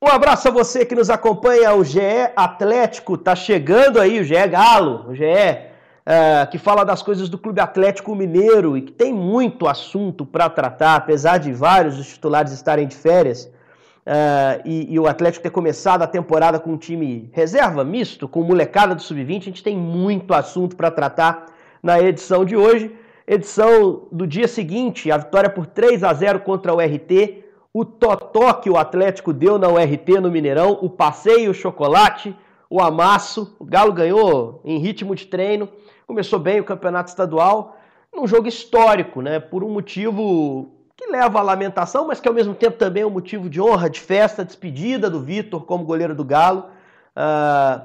Um abraço a você que nos acompanha. O GE Atlético tá chegando aí, o GE Galo, o GE uh, que fala das coisas do Clube Atlético Mineiro e que tem muito assunto para tratar, apesar de vários dos titulares estarem de férias. Uh, e, e, o Atlético ter começado a temporada com um time reserva, misto, com molecada do Sub-20, a gente tem muito assunto para tratar na edição de hoje. Edição do dia seguinte, a vitória por 3 a 0 contra o RT o totó que o Atlético deu na URT no Mineirão, o passeio, o chocolate, o amasso. O Galo ganhou em ritmo de treino, começou bem o campeonato estadual, num jogo histórico, né? Por um motivo que leva à lamentação, mas que ao mesmo tempo também é um motivo de honra, de festa, despedida do Vitor como goleiro do Galo. Uh,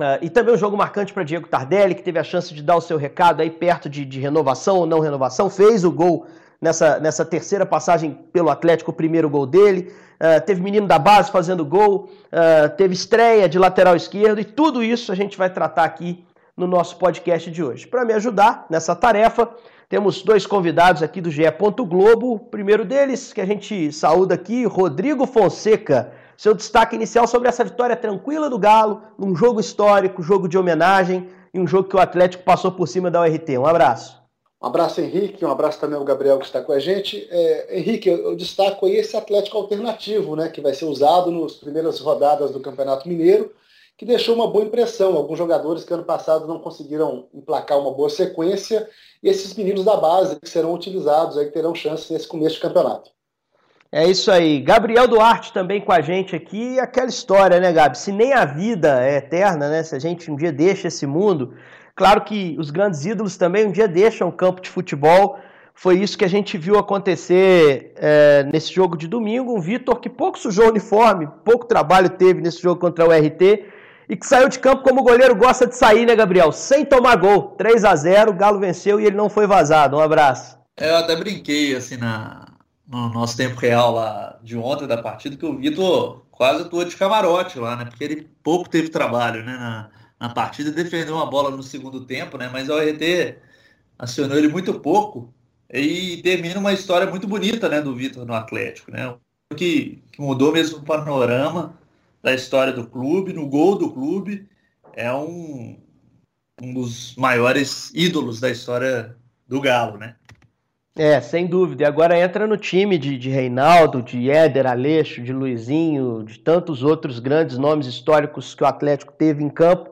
uh, e também um jogo marcante para Diego Tardelli, que teve a chance de dar o seu recado aí perto de, de renovação ou não renovação, fez o gol nessa, nessa terceira passagem pelo Atlético, o primeiro gol dele. Uh, teve menino da base fazendo gol, uh, teve estreia de lateral esquerdo e tudo isso a gente vai tratar aqui no nosso podcast de hoje. Para me ajudar nessa tarefa, temos dois convidados aqui do GE. Globo. O primeiro deles, que a gente saúda aqui, Rodrigo Fonseca. Seu destaque inicial sobre essa vitória tranquila do Galo, num jogo histórico, jogo de homenagem e um jogo que o Atlético passou por cima da URT. Um abraço. Um abraço, Henrique, um abraço também ao Gabriel que está com a gente. É, Henrique, eu, destaco aí esse Atlético alternativo, né, que vai ser usado nas primeiras rodadas do Campeonato Mineiro, que deixou uma boa impressão. Alguns jogadores que ano passado não conseguiram emplacar uma boa sequência, e esses meninos da base que serão utilizados, aí, terão chance nesse começo de campeonato. É isso aí. Gabriel Duarte também com a gente aqui. E aquela história, né, Gabi? Se nem a vida é eterna, né? Se a gente um dia deixa esse mundo, Claro que os grandes ídolos também um dia deixam o campo de futebol. Foi isso que a gente viu acontecer é, nesse jogo de domingo. Um Vitor que pouco sujou o uniforme, pouco trabalho teve nesse jogo contra o RT e que saiu de campo como o goleiro gosta de sair, né, Gabriel? Sem tomar gol. 3 a 0 o Galo venceu e ele não foi vazado. Um abraço. Eu até brinquei assim na, no nosso tempo real lá de ontem da partida que o Vitor quase atuou de camarote lá, né? Porque ele pouco teve trabalho, né? Na, na partida, defendeu uma bola no segundo tempo, né? Mas o RT acionou ele muito pouco e termina uma história muito bonita, né, do Vitor no Atlético, né? Que, que mudou mesmo o panorama da história do clube, no gol do clube, é um, um dos maiores ídolos da história do Galo, né? É, sem dúvida. E agora entra no time de, de Reinaldo, de Éder, Aleixo, de Luizinho, de tantos outros grandes nomes históricos que o Atlético teve em campo.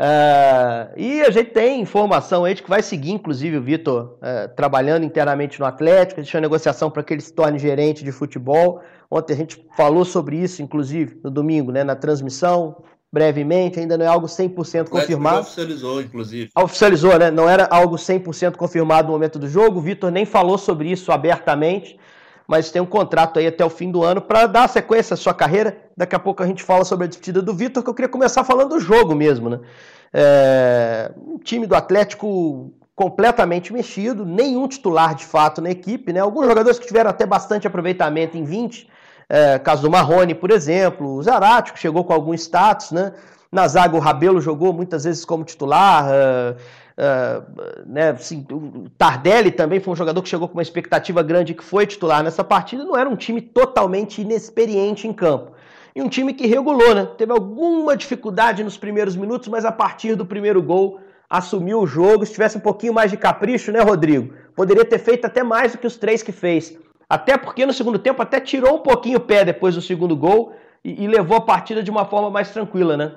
Uh, e a gente tem informação aí de que vai seguir, inclusive, o Vitor uh, trabalhando internamente no Atlético, uma negociação para que ele se torne gerente de futebol. Ontem a gente falou sobre isso, inclusive, no domingo, né, na transmissão, brevemente, ainda não é algo 100% confirmado. oficializou, inclusive. Oficializou, né? Não era algo 100% confirmado no momento do jogo. O Vitor nem falou sobre isso abertamente, mas tem um contrato aí até o fim do ano para dar sequência à sua carreira. Daqui a pouco a gente fala sobre a despedida do Vitor, que eu queria começar falando do jogo mesmo, né? É, um time do Atlético completamente mexido, nenhum titular de fato na equipe, né? Alguns jogadores que tiveram até bastante aproveitamento em 20, é, caso do Marrone, por exemplo, o Zarate, que chegou com algum status, né? Na zaga, o Rabelo jogou muitas vezes como titular. Uh, uh, né, assim, o Tardelli também foi um jogador que chegou com uma expectativa grande que foi titular nessa partida. Não era um time totalmente inexperiente em campo e um time que regulou, né? Teve alguma dificuldade nos primeiros minutos, mas a partir do primeiro gol assumiu o jogo. Se tivesse um pouquinho mais de capricho, né, Rodrigo? Poderia ter feito até mais do que os três que fez. Até porque no segundo tempo até tirou um pouquinho o pé depois do segundo gol e, e levou a partida de uma forma mais tranquila, né?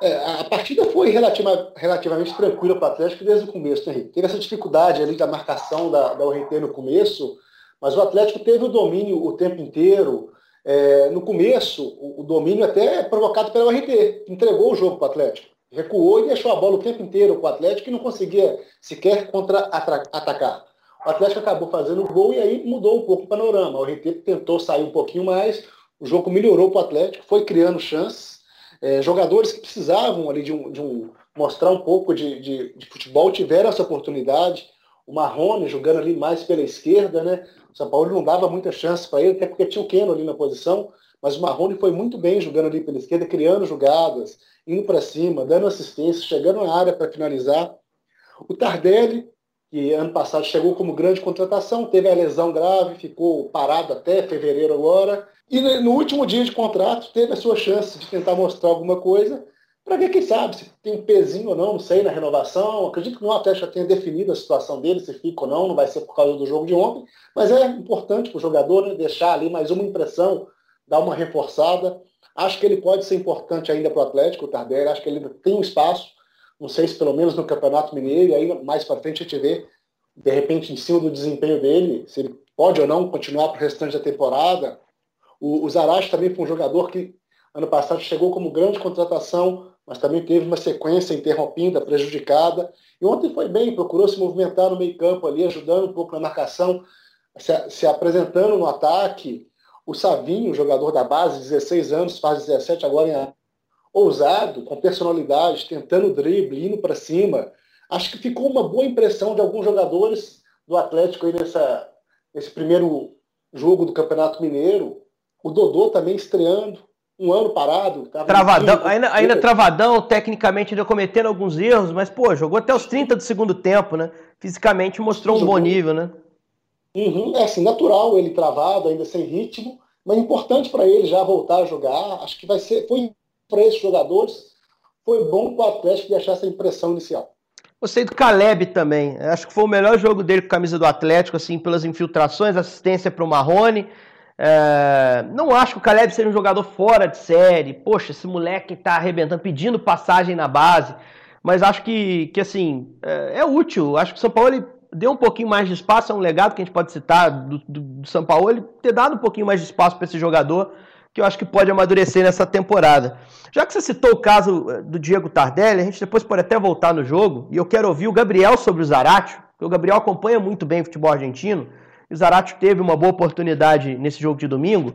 É, a partida foi relativa, relativamente tranquila para o Atlético desde o começo, né, Teve essa dificuldade ali da marcação da, da URT no começo, mas o Atlético teve o domínio o tempo inteiro. É, no começo, o, o, domínio até é provocado pela URT, entregou o jogo para o Atlético. Recuou e deixou a bola o tempo inteiro com o Atlético e não conseguia sequer contra-atacar. O Atlético acabou fazendo o gol e aí mudou um pouco o panorama. O RT tentou sair um pouquinho mais, o jogo melhorou para o Atlético, foi criando chances. É, jogadores que precisavam ali de um, de um mostrar um pouco de, de, de, futebol tiveram essa oportunidade. O Marrone jogando ali mais pela esquerda, né? O São Paulo não dava muita chance para ele, até porque tinha o Keno ali na posição, mas o Marrone foi muito bem jogando ali pela esquerda, criando jogadas, indo para cima, dando assistência, chegando na área para finalizar. O Tardelli que ano passado chegou como grande contratação, teve a lesão grave, ficou parado até fevereiro agora. E no último dia de contrato teve a sua chance de tentar mostrar alguma coisa para ver, quem sabe, se tem um pezinho ou não, não sei, na renovação. Acredito que o Atlético já tenha definido a situação dele, se fica ou não, não vai ser por causa do jogo de ontem, mas é importante para o jogador né, deixar ali mais uma impressão, dar uma reforçada. Acho que ele pode ser importante ainda para o Atlético, o Tardelli, acho que ele tem um espaço, não sei se pelo menos no Campeonato Mineiro, e aí mais para frente a gente vê, de repente, em cima do desempenho dele, se ele pode ou não continuar para o restante da temporada. O, o Zaracho também foi um jogador que ano passado chegou como grande contratação, mas também teve uma sequência interrompida, prejudicada. E ontem foi bem, procurou se movimentar no meio campo ali, ajudando um pouco na marcação, se, se apresentando no ataque. O Savinho, jogador da base, 16 anos, faz 17 agora em ousado, com personalidade, tentando drible, indo para cima. Acho que ficou uma boa impressão de alguns jogadores do Atlético aí nessa, nesse primeiro jogo do Campeonato Mineiro. O Dodô também estreando, um ano parado. Travadão, ainda, ainda travadão, tecnicamente ainda cometendo alguns erros, mas, pô, jogou até os 30 do segundo tempo, né? Fisicamente mostrou um bom nível, né? Uhum, é assim, natural ele travado, ainda sem ritmo, mas importante para ele já voltar a jogar. Acho que vai ser, foi para esses jogadores, foi bom para o Atlético deixar essa impressão inicial. Gostei do Caleb também. Acho que foi o melhor jogo dele com a camisa do Atlético, assim, pelas infiltrações, assistência para o Marrone. É, não acho que o Caleb seja um jogador fora de série. Poxa, esse moleque tá arrebentando, pedindo passagem na base. Mas acho que, que assim, é, é útil. Acho que o São Paulo ele deu um pouquinho mais de espaço. É um legado que a gente pode citar do, do, do São Paulo. Ele ter dado um pouquinho mais de espaço para esse jogador, que eu acho que pode amadurecer nessa temporada. Já que você citou o caso é, do Diego Tardelli, a gente depois pode até voltar no jogo. E eu quero ouvir o Gabriel sobre o Zaratio, porque o Gabriel acompanha muito bem o futebol argentino o Zarate teve uma boa oportunidade nesse jogo de domingo.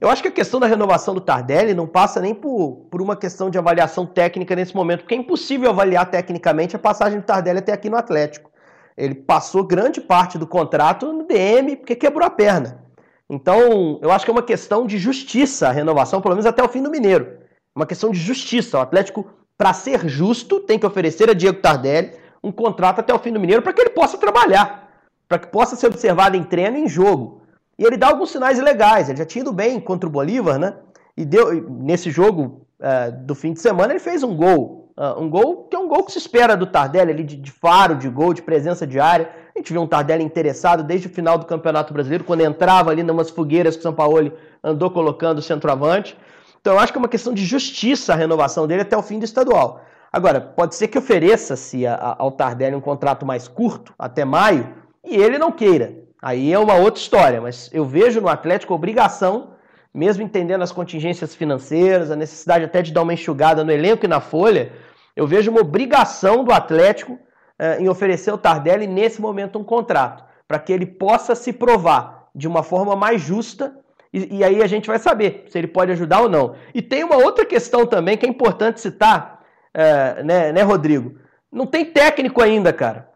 Eu acho que a questão da renovação do Tardelli não passa nem por, por uma questão de avaliação técnica nesse momento, porque é impossível avaliar tecnicamente a passagem do Tardelli até aqui no Atlético. Ele passou grande parte do contrato no DM porque quebrou a perna. Então, eu acho que é uma questão de justiça a renovação, pelo menos até o fim do Mineiro. Uma questão de justiça. O Atlético, para ser justo, tem que oferecer a Diego Tardelli um contrato até o fim do Mineiro para que ele possa trabalhar para que possa ser observado em treino e em jogo. E ele dá alguns sinais legais. Ele já tinha ido bem contra o Bolívar, né? E deu nesse jogo uh, do fim de semana ele fez um gol. Uh, um gol que é um gol que se espera do Tardelli ali de, de, faro, de gol, de presença de área. A gente viu um Tardelli interessado desde o final do Campeonato Brasileiro, quando entrava ali numas fogueiras que o São Paulo andou colocando o centroavante. Então eu acho que é uma questão de justiça a renovação dele até o fim do estadual. Agora, pode ser que ofereça-se ao Tardelli um contrato mais curto, até maio, e ele não queira. Aí é uma outra história, mas eu vejo no Atlético obrigação, mesmo entendendo as contingências financeiras, a necessidade até de dar uma enxugada no elenco e na folha, eu vejo uma obrigação do Atlético eh, em oferecer ao Tardelli nesse momento um contrato, para que ele possa se provar de uma forma mais justa e, e, aí a gente vai saber se ele pode ajudar ou não. E tem uma outra questão também que é importante citar, eh, né, né, Rodrigo? Não tem técnico ainda, cara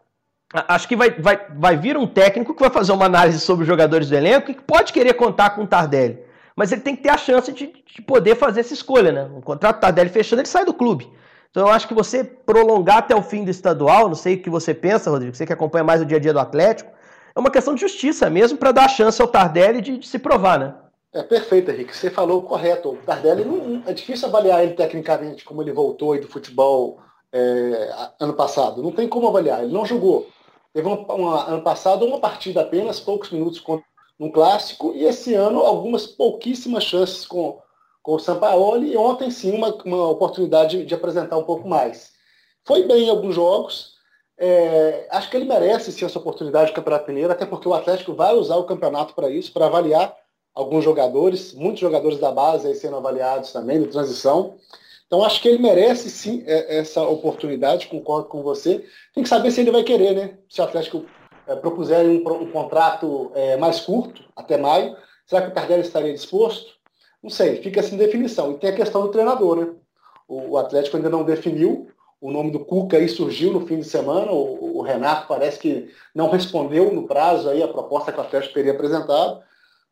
acho que vai, vai, vai vir um técnico que vai fazer uma análise sobre os jogadores do elenco e que pode querer contar com o Tardelli. Mas ele tem que ter a chance de, de poder fazer essa escolha, né? O contrato do Tardelli fechando, ele sai do clube. Então eu acho que você prolongar até o fim do estadual, não sei o que você pensa, Rodrigo, você que acompanha mais o dia a dia do Atlético, é uma questão de justiça mesmo para dar a chance ao Tardelli de, de, se provar, né? É perfeito, Henrique. Você falou correto. O Tardelli não, é difícil avaliar ele tecnicamente como ele voltou aí do futebol é, ano passado. Não tem como avaliar. Ele não jogou. Teve uma, uma, ano passado uma partida apenas, poucos minutos com, um clássico, e esse ano algumas pouquíssimas chances com, com o Sampaoli, e ontem sim uma, uma oportunidade de, de apresentar um pouco mais. Foi bem em alguns jogos, é, acho que ele merece sim essa oportunidade de Campeonato Mineiro, até porque o Atlético vai usar o campeonato para isso, para avaliar alguns jogadores, muitos jogadores da base aí sendo avaliados também, de transição. Então acho que ele merece sim é, essa oportunidade, concordo com você. Tem que saber se ele vai querer, né? Se o Atlético é, propuser um, um contrato é, mais curto, até maio, será que o Tardelli estaria disposto? Não sei, fica sem definição. E tem a questão do treinador, né? O, o Atlético ainda não definiu, o nome do Cuca aí surgiu no fim de semana, o, o, Renato parece que não respondeu no prazo aí a proposta que o Atlético teria apresentado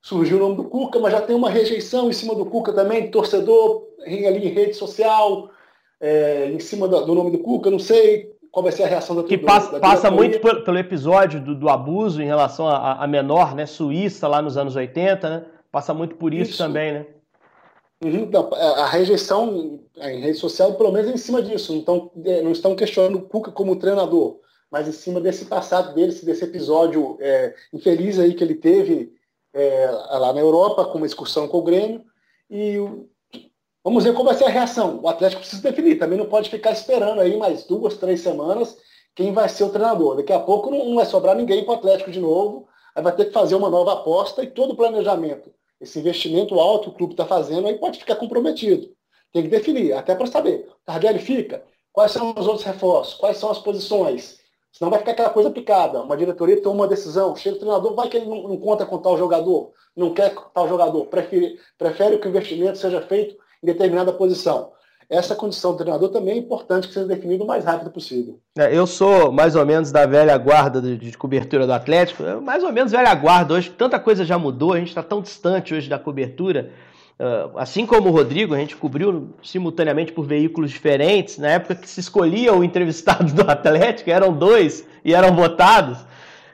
surgiu o nome do Cuca, mas já tem uma rejeição em cima do Cuca também, torcedor ali em rede social, é, em cima do, do, nome do Cuca, não sei. qual vai ser a reação da Que passa, passa muito pelo, pelo episódio do, do, abuso em relação a, menor, né? Suíça, lá nos anos 80, né? Passa muito por isso, isso. também, né? Uhum, não, a rejeição em rede social, pelo menos, é em cima disso. Então, não estão questionando o Cuca como treinador, mas em cima desse passado dele, desse episódio é, infeliz aí que ele teve é, lá na Europa, com uma excursão com o Grêmio. E vamos ver qual vai ser a reação. O Atlético precisa definir, também não pode ficar esperando aí mais duas, três semanas quem vai ser o treinador. Daqui a pouco não, não vai sobrar ninguém para o Atlético de novo, aí vai ter que fazer uma nova aposta e todo o planejamento esse investimento alto que o clube está fazendo, aí pode ficar comprometido. Tem que definir, até para saber. Tardelli fica, quais são os outros reforços, quais são as posições. Senão vai ficar aquela coisa picada. Uma diretoria toma uma decisão, chega o treinador, vai que ele não, não conta com tal jogador, não quer tal jogador, prefere, prefere que o investimento seja feito em determinada posição essa condição do treinador também é importante que seja definido o mais rápido possível. É, eu sou mais ou menos da velha guarda de, de cobertura do Atlético, mais ou menos velha guarda. Hoje tanta coisa já mudou, a gente está tão distante hoje da cobertura. Uh, assim como o Rodrigo, a gente cobriu simultaneamente por veículos diferentes. Na época que se escolhia o entrevistado do Atlético, eram dois e eram votados.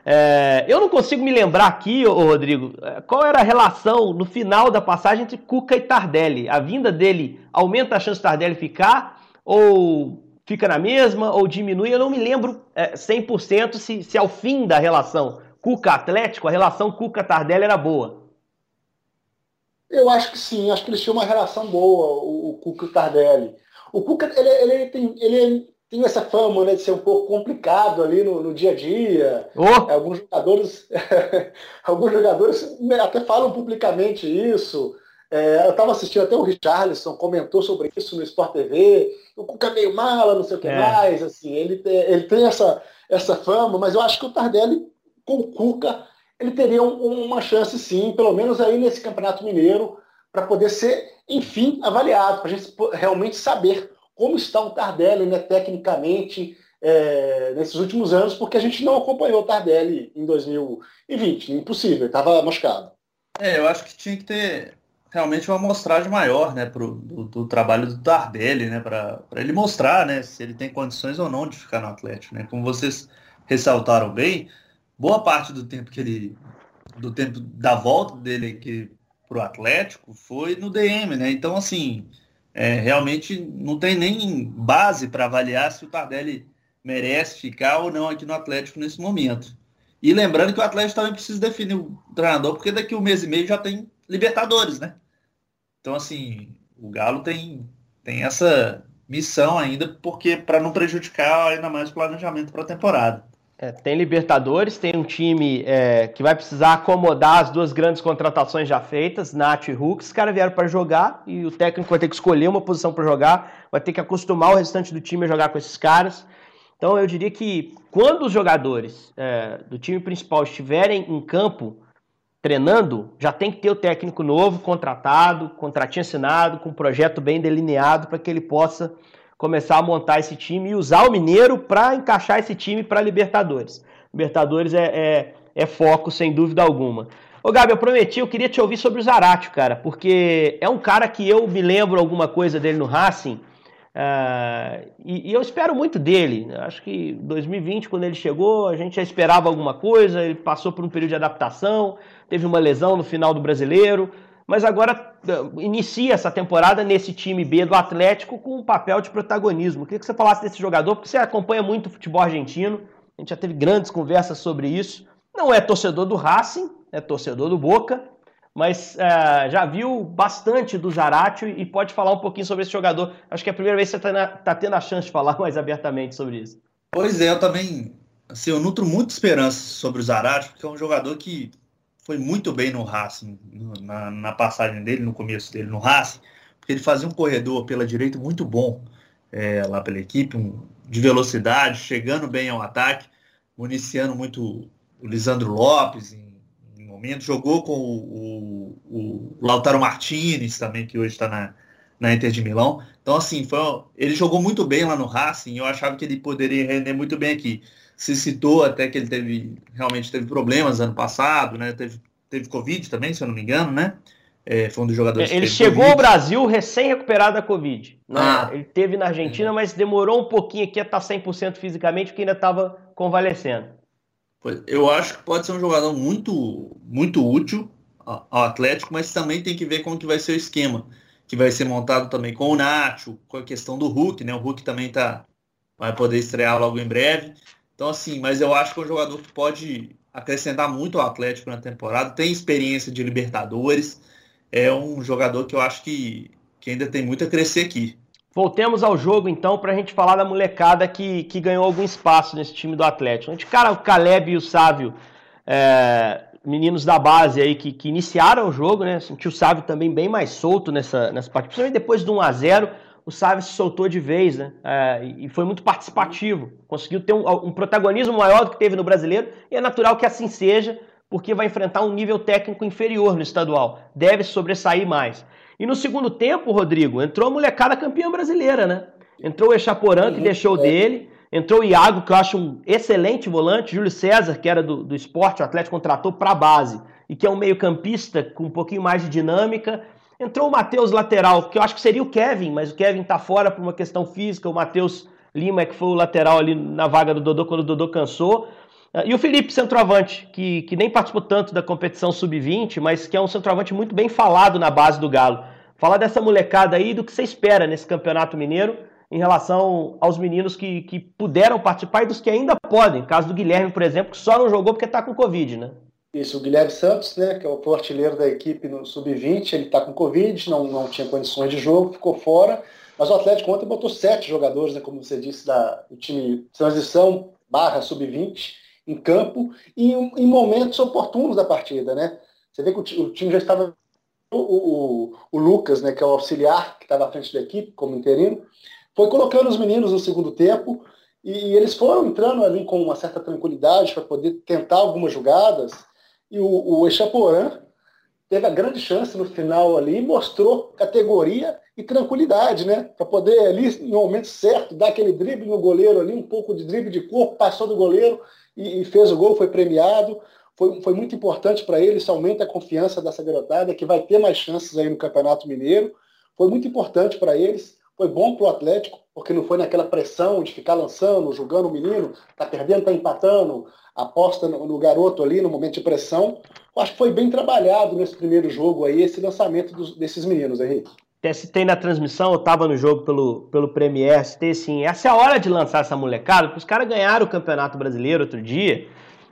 É, eu não consigo me lembrar aqui, ô Rodrigo, é, qual era a relação no final da passagem entre Cuca e Tardelli. A vinda dele aumenta a chance de Tardelli ficar ou fica na mesma ou diminui? Eu não me lembro é, 100% se, se ao fim da relação Cuca-Atlético, a relação Cuca-Tardelli era boa. Eu acho que sim, acho que eles tinham uma relação boa, o, o Cuca e o Tardelli. O Cuca, ele, ele, tem, ele tem essa fama né, de ser um pouco complicado ali no, no dia a dia. Oh. Alguns jogadores, alguns jogadores até falam publicamente isso. É, eu estava assistindo até o Richarlison comentou sobre isso no Sport TV. O Cuca é meio mala, não sei o que é. mais. Assim, ele tem, ele tem essa, essa fama, mas eu acho que o Tardelli com o Cuca ele teria um, uma chance sim, pelo menos aí nesse Campeonato Mineiro, para poder ser, enfim, avaliado, para a gente realmente saber como está o Tardelli né, tecnicamente é, nesses últimos anos, porque a gente não acompanhou o Tardelli em 2020. Impossível, estava machucado. É, eu acho que tinha que ter realmente uma amostragem maior né, pro, do, do trabalho do Tardelli, né, para ele mostrar né, se ele tem condições ou não de ficar no Atlético. Né? Como vocês ressaltaram bem, boa parte do tempo que ele. do tempo da volta dele aqui para o Atlético foi no DM, né? Então, assim, é, realmente não tem nem base para avaliar se o Tardelli merece ficar ou não aqui no Atlético nesse momento. E lembrando que o Atlético também precisa definir o treinador, porque daqui um mês e meio já tem Libertadores, né? Então, assim, o Galo tem, tem essa missão ainda, porque para não prejudicar ainda mais o planejamento para a temporada. É, tem Libertadores, tem um time é, que vai precisar acomodar as duas grandes contratações já feitas, Nath e Hulk. Os caras vieram para jogar e o técnico vai ter que escolher uma posição para jogar, vai ter que acostumar o restante do time a jogar com esses caras. Então eu diria que quando os jogadores é, do time principal estiverem em campo treinando, já tem que ter o técnico novo, contratado, contratinho assinado, com um projeto bem delineado para que ele possa começar a montar esse time e usar o Mineiro para encaixar esse time para Libertadores. Libertadores é, é, é, foco, sem dúvida alguma. Ô Gabi, eu prometi, eu queria te ouvir sobre o Zarate, cara, porque é um cara que eu me lembro alguma coisa dele no Racing, uh, e, e, eu espero muito dele. Acho que 2020, quando ele chegou, a gente já esperava alguma coisa, ele passou por um período de adaptação, teve uma lesão no final do brasileiro, mas agora eh, inicia essa temporada nesse time B do Atlético com um papel de protagonismo. queria que você falasse desse jogador, porque você acompanha muito o futebol argentino, a gente já teve grandes conversas sobre isso. Não é torcedor do Racing, é torcedor do Boca, mas uh, já viu bastante do Zarate e pode falar um pouquinho sobre esse jogador. Acho que é a primeira vez que você está tá tendo a chance de falar mais abertamente sobre isso. Pois é, eu também assim, eu nutro muita esperança sobre o Zarate, porque é um jogador que foi muito bem no Racing, na, na, passagem dele, no começo dele no Racing, porque ele fazia um corredor pela direita muito bom é, lá pela equipe, um, de velocidade, chegando bem ao ataque, municiando muito o Lisandro Lopes em, em momento, jogou com o, o, o, Lautaro Martinez também, que hoje está na, na Inter de Milão. Então, assim, foi, ele jogou muito bem lá no Racing eu achava que ele poderia render muito bem aqui se citou até que ele teve realmente teve problemas ano passado, né? Teve, teve Covid também, se eu não me engano, né? É, foi um dos jogadores. Ele chegou COVID. ao Brasil recém-recuperado da Covid. Né? Ah. Ele teve na Argentina, é. mas demorou um pouquinho aqui a estar 100% fisicamente, porque ainda estava convalescendo. Eu acho que pode ser um jogador muito, muito útil ao Atlético, mas também tem que ver como que vai ser o esquema, que vai ser montado também com o Nacho, com a questão do Hulk, né? O Hulk também tá, vai poder estrear logo em breve. Então, assim, mas eu acho que é um jogador que pode acrescentar muito ao Atlético na temporada, tem experiência de Libertadores, é um jogador que eu acho que, que ainda tem muito a crescer aqui. Voltemos ao jogo, então, para a gente falar da molecada que, que ganhou algum espaço nesse time do Atlético. A gente, cara, o Caleb e o Sávio, é, meninos da base aí que, que iniciaram o jogo, né? Senti o Sávio também bem mais solto nessa, nessa partida, principalmente depois do 1 a 0 o Sávio se soltou de vez, né? É, e foi muito participativo. Conseguiu ter um, um, protagonismo maior do que teve no brasileiro, e é natural que assim seja, porque vai enfrentar um nível técnico inferior no estadual. Deve sobressair mais. E no segundo tempo, Rodrigo, entrou a molecada campeã brasileira, né? Entrou o Echaporã, que deixou é. dele. Entrou o Iago, que eu acho um excelente volante. Júlio César, que era do, do esporte, o Atlético contratou para a base. E que é um meio-campista com um pouquinho mais de dinâmica. Entrou o Matheus lateral, que eu acho que seria o Kevin, mas o Kevin tá fora por uma questão física. O Matheus Lima, que foi o lateral ali na vaga do Dodô quando o Dodô cansou. E o Felipe, centroavante, que, que nem participou tanto da competição sub-20, mas que é um centroavante muito bem falado na base do Galo. Falar dessa molecada aí, do que você espera nesse campeonato mineiro em relação aos meninos que, que puderam participar e dos que ainda podem. Caso do Guilherme, por exemplo, que só não jogou porque está com Covid, né? Isso, o Guilherme Santos, né, que é o artilheiro da equipe no sub-20, ele está com Covid, não, não tinha condições de jogo, ficou fora. Mas o Atlético ontem botou sete jogadores, né, como você disse, da, do time transição barra sub-20 em campo e em, momentos oportunos da partida, né? Você vê que o, o time já estava o, o, o, Lucas, né, que é o auxiliar que estava à frente da equipe como interino, foi colocando os meninos no segundo tempo e eles foram entrando ali com uma certa tranquilidade para poder tentar algumas jogadas. E o, o Echaporã teve a grande chance no final ali, mostrou categoria e tranquilidade, né? Para poder ali, no momento certo, dar aquele drible no goleiro ali, um pouco de drible de corpo, passou do goleiro e, e fez o gol, foi premiado. Foi, foi muito importante para ele, isso aumenta a confiança dessa garotada, que vai ter mais chances aí no Campeonato Mineiro. Foi muito importante para eles, foi bom para o Atlético, porque não foi naquela pressão de ficar lançando, jogando o menino, tá perdendo, tá empatando, aposta no, no, garoto ali no momento de pressão. Eu acho que foi bem trabalhado nesse primeiro jogo aí, esse lançamento dos, desses meninos, Henrique. Citei na transmissão, eu estava no jogo pelo, pelo Premier, citei assim, essa é a hora de lançar essa molecada, porque os caras ganharam o Campeonato Brasileiro outro dia,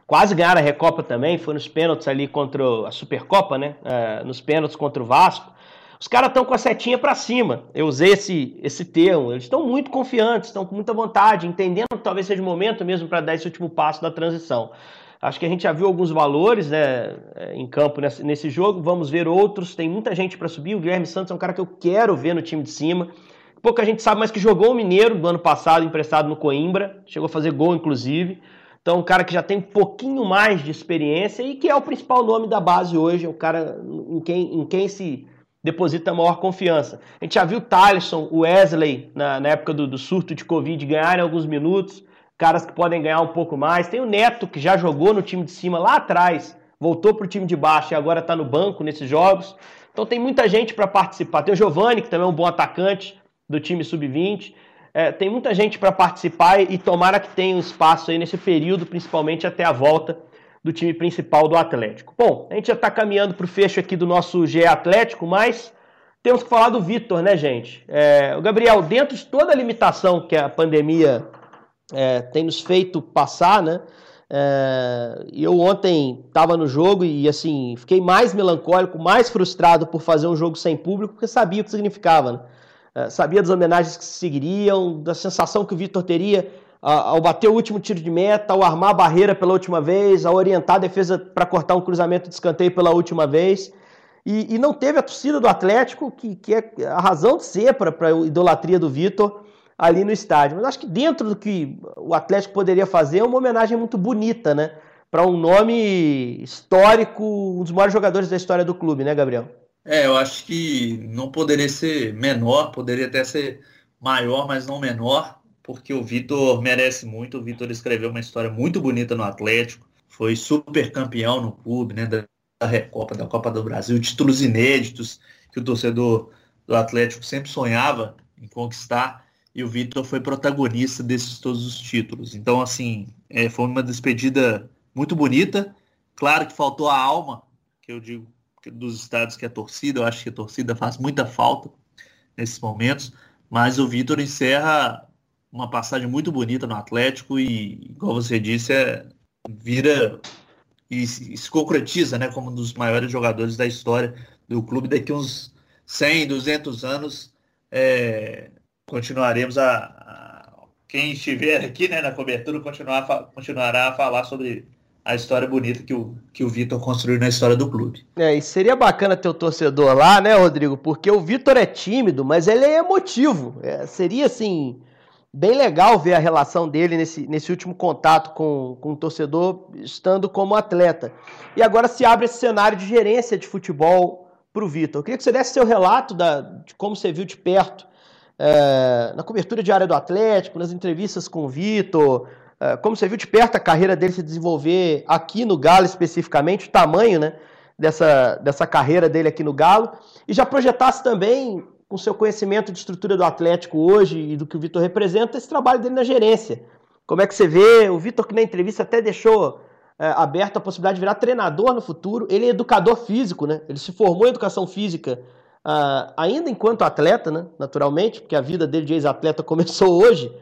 quase ganharam a Recopa também, foi nos pênaltis ali contra a Supercopa, né? É, nos pênaltis contra o Vasco. Os caras estão com a setinha para cima. Eu usei esse, esse termo. Eles estão muito confiantes, estão com muita vontade, entendendo que talvez seja o momento mesmo para dar esse último passo da transição. Acho que a gente já viu alguns valores né, em campo nesse, nesse jogo, vamos ver outros. Tem muita gente para subir. O Guilherme Santos é um cara que eu quero ver no time de cima. Pouca gente sabe, mas que jogou o Mineiro do ano passado, emprestado no Coimbra. Chegou a fazer gol, inclusive. Então, um cara que já tem um pouquinho mais de experiência e que é o principal nome da base hoje. É o cara em quem, em quem se deposita maior confiança. A gente já viu o Thaleson, o Wesley, na, na época do, do surto de Covid, ganharem alguns minutos caras que podem ganhar um pouco mais. Tem o Neto, que já jogou no time de cima lá atrás, voltou para o time de baixo e agora está no banco nesses jogos. Então tem muita gente para participar. Tem o Giovani, que também é um bom atacante do time sub-20. É, tem muita gente para participar e tomara que tenha um espaço aí nesse período, principalmente até a volta do time principal do Atlético. Bom, a gente já está caminhando para o fecho aqui do nosso GE Atlético, mas temos que falar do Vitor, né, gente? É, o Gabriel, dentro de toda a limitação que a pandemia é, tem nos feito passar, né? É, eu ontem estava no jogo e assim fiquei mais melancólico, mais frustrado por fazer um jogo sem público, porque sabia o que significava. Né? É, sabia das homenagens que se seguiriam, da sensação que o Vitor teria ao bater o último tiro de meta, ao armar a barreira pela última vez, ao orientar a defesa para cortar um cruzamento de escanteio pela última vez. E, e, não teve a torcida do Atlético, que, que é a razão de ser para a idolatria do Vitor ali no estádio. Mas acho que dentro do que o Atlético poderia fazer é uma homenagem muito bonita, né? Para um nome histórico, um dos maiores jogadores da história do clube, né, Gabriel? É, eu acho que não poderia ser menor, poderia até ser maior, mas não menor, porque o Vitor merece muito. O Vitor escreveu uma história muito bonita no Atlético, foi super campeão no clube, né? Recopa, da Copa do Brasil, títulos inéditos que o torcedor do Atlético sempre sonhava em conquistar e o Vitor foi protagonista desses todos os títulos. Então, assim, é, foi uma despedida muito bonita. Claro que faltou a alma, que eu digo dos estados que é a torcida, eu acho que a torcida faz muita falta nesses momentos, mas o Vitor encerra uma passagem muito bonita no Atlético e, igual você disse, é, vira e, e se concretiza né, como um dos maiores jogadores da história do clube. Daqui uns 100, 200 anos, é, continuaremos a, a, Quem estiver aqui né, na cobertura continuar, continuará a falar sobre a história bonita que o, que o Vitor construiu na história do clube. É, e seria bacana ter o torcedor lá, né, Rodrigo? Porque o Vitor é tímido, mas ele é emotivo. É, seria, assim, bem legal ver a relação dele nesse, nesse último contato com, com o torcedor, estando como atleta. E agora se abre esse cenário de gerência de futebol para o Vitor. Eu queria que você desse seu relato da, de como você viu de perto é, na cobertura diária do Atlético, nas entrevistas com o Vitor, é, como você viu de perto a carreira dele se desenvolver aqui no Galo especificamente, o tamanho né, dessa, dessa carreira dele aqui no Galo, e já projetasse também, com seu conhecimento de estrutura do Atlético hoje e do que o Vitor representa, esse trabalho dele na gerência. Como é que você vê? O Vitor, que na entrevista até deixou é, aberto a possibilidade de virar treinador no futuro. Ele é educador físico, né? Ele se formou em educação física uh, ainda enquanto atleta, né? Naturalmente, porque a vida dele de ex-atleta começou hoje.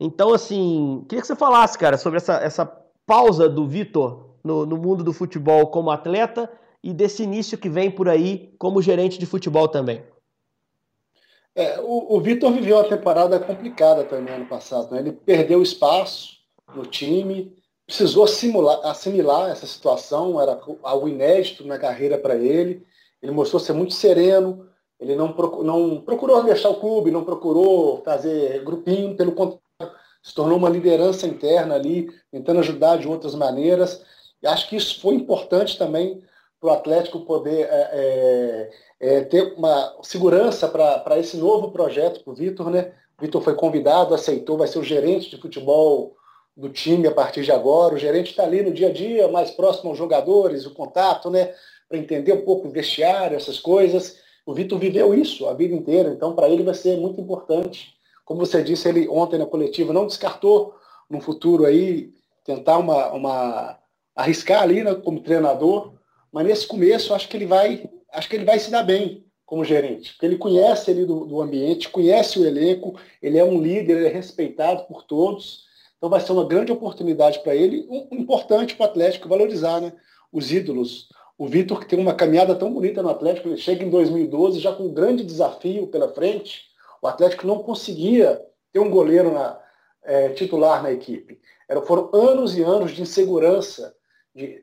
Então, assim, queria que você falasse, cara, sobre essa, essa pausa do Vitor no, no mundo do futebol como atleta e desse início que vem por aí como gerente de futebol também. É, o, o Vitor viveu uma temporada complicada também ano passado. Né? Ele perdeu espaço no time, precisou assimilar, essa situação, era algo inédito na carreira para ele. Ele mostrou ser muito sereno, ele não, procurou, não procurou deixar o clube, não procurou fazer grupinho, pelo contrário, se tornou uma liderança interna ali, tentando ajudar de outras maneiras. E acho que isso foi importante também para o Atlético poder é, é, é, ter uma segurança para esse novo projeto para o Vitor. Né? O Vitor foi convidado, aceitou, vai ser o gerente de futebol do time a partir de agora. O gerente está ali no dia a dia, mais próximo aos jogadores, o contato, né? para entender um pouco o vestiário, essas coisas. O Vitor viveu isso a vida inteira, então para ele vai ser muito importante como você disse, ele ontem na coletiva não descartou no futuro aí tentar uma, uma arriscar ali né, como treinador, mas nesse começo acho que ele vai acho que ele vai se dar bem como gerente, porque ele conhece ali do, do ambiente, conhece o elenco, ele é um líder, ele é respeitado por todos, então vai ser uma grande oportunidade para ele, um, importante para o Atlético valorizar, né? Os ídolos. O Vitor, que tem uma caminhada tão bonita no Atlético, ele chega em 2012 já com um grande desafio pela frente, o Atlético não conseguia ter um goleiro na, é, titular na equipe. Era, foram anos e anos de insegurança.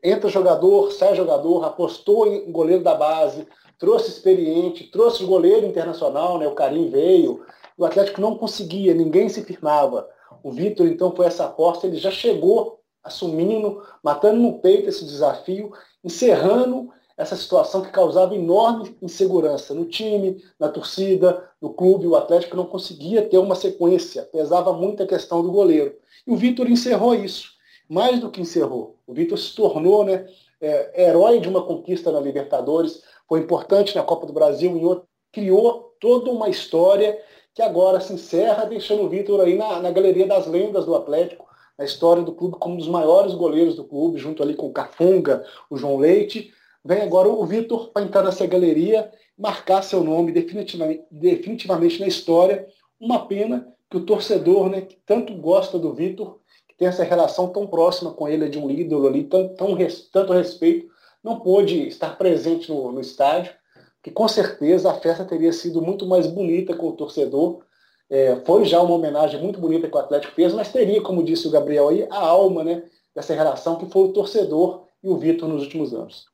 Entra jogador, sai jogador, apostou em goleiro da base, trouxe experiente, trouxe goleiro internacional, né, o Carim veio. O Atlético não conseguia, ninguém se firmava. O Vitor, então, foi essa aposta, ele já chegou assumindo, matando no peito esse desafio, encerrando essa situação que causava enorme insegurança no time, na torcida, no clube. O Atlético não conseguia ter uma sequência, pesava muito a questão do goleiro. E o Vitor encerrou isso. Mais do que encerrou, o Vitor se tornou né, é, herói de uma conquista na Libertadores, foi importante na Copa do Brasil, outro, criou toda uma história que agora se encerra, deixando o Vitor aí na, na galeria das lendas do Atlético, na história do clube como um dos maiores goleiros do clube, junto ali com o Cafunga, o João Leite, Vem agora o Vitor para entrar nessa galeria, marcar seu nome definitivamente, definitivamente na história. Uma pena que o torcedor, né, que tanto gosta do Vitor, essa relação tão próxima com ele, de um ídolo ali, tão, tão tanto respeito, não pôde estar presente no, no estádio, que com certeza a festa teria sido muito mais bonita com o torcedor. É, foi já uma homenagem muito bonita que o Atlético fez, mas teria, como disse o Gabriel aí, a alma né, dessa relação que foi o torcedor e o Vitor nos últimos anos.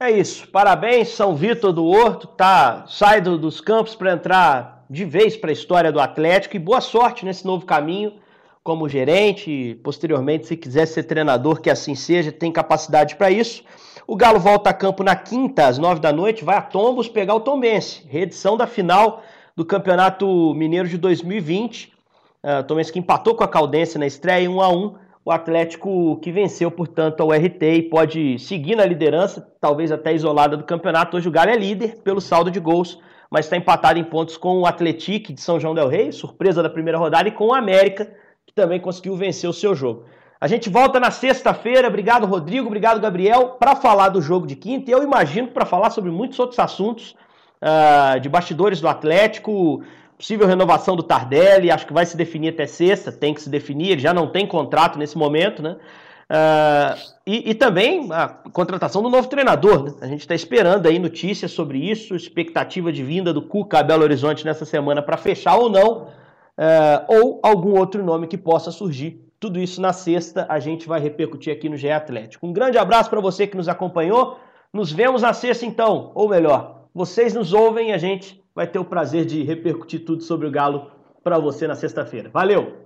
É isso. Parabéns, São Vitor do Horto. Tá, sai do, dos campos para entrar de vez para a história do Atlético e boa sorte nesse novo caminho como gerente posteriormente, se quiser ser treinador, que assim seja, tem capacidade para isso. O Galo volta a campo na quinta, às nove da noite, vai a Tombos pegar o Tombense, reedição da final do Campeonato Mineiro de 2020. Uh, Tombense que empatou com a Caldense na estreia em 1 a 1 o Atlético que venceu, portanto, ao RT e pode seguir na liderança, talvez até isolada do campeonato. Hoje o Galo é líder pelo saldo de gols, mas está empatado em pontos com o Atlético de São João del Rei, surpresa da primeira rodada, e com o América, também conseguiu vencer o seu jogo. A gente volta na sexta-feira. Obrigado, Rodrigo. Obrigado, Gabriel, para falar do jogo de quinta. E eu imagino para falar sobre muitos outros assuntos uh, de bastidores do Atlético, possível renovação do Tardelli. Acho que vai se definir até sexta. Tem que se definir. Ele já não tem contrato nesse momento, né? Uh, e, e, também a contratação do novo treinador. Né? A gente está esperando aí notícias sobre isso, expectativa de vinda do Cuca a Belo Horizonte nessa semana para fechar ou não, uh, ou algum outro nome que possa surgir tudo isso na sexta a gente vai repercutir aqui no GE Atlético. Um grande abraço para você que nos acompanhou. Nos vemos na sexta então, ou melhor, vocês nos ouvem e a gente vai ter o prazer de repercutir tudo sobre o Galo para você na sexta-feira. Valeu!